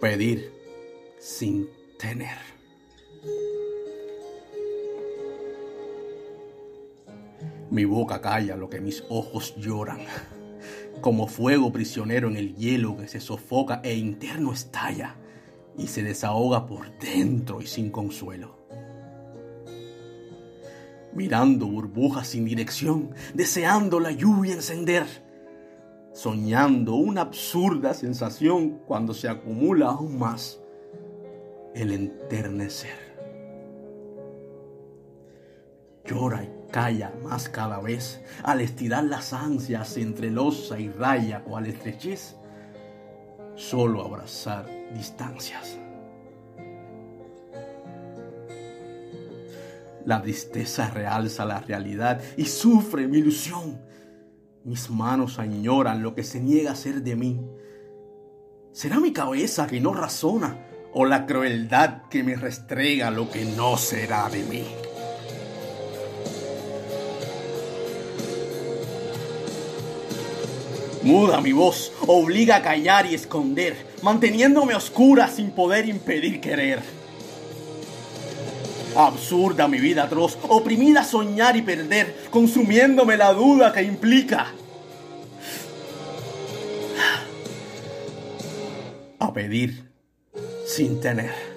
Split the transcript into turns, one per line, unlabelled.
Pedir sin tener. Mi boca calla lo que mis ojos lloran, como fuego prisionero en el hielo que se sofoca e interno estalla y se desahoga por dentro y sin consuelo. Mirando burbujas sin dirección, deseando la lluvia encender, soñando una absurda sensación cuando se acumula aún más el enternecer. Llora y calla más cada vez al estirar las ansias entre losa y raya o al estrechez, solo abrazar distancias. La tristeza realza la realidad y sufre mi ilusión. Mis manos añoran lo que se niega a ser de mí. ¿Será mi cabeza que no razona o la crueldad que me restrega lo que no será de mí? Muda mi voz, obliga a callar y esconder, manteniéndome oscura sin poder impedir querer. Absurda mi vida atroz, oprimida soñar y perder, consumiéndome la duda que implica. A pedir sin tener.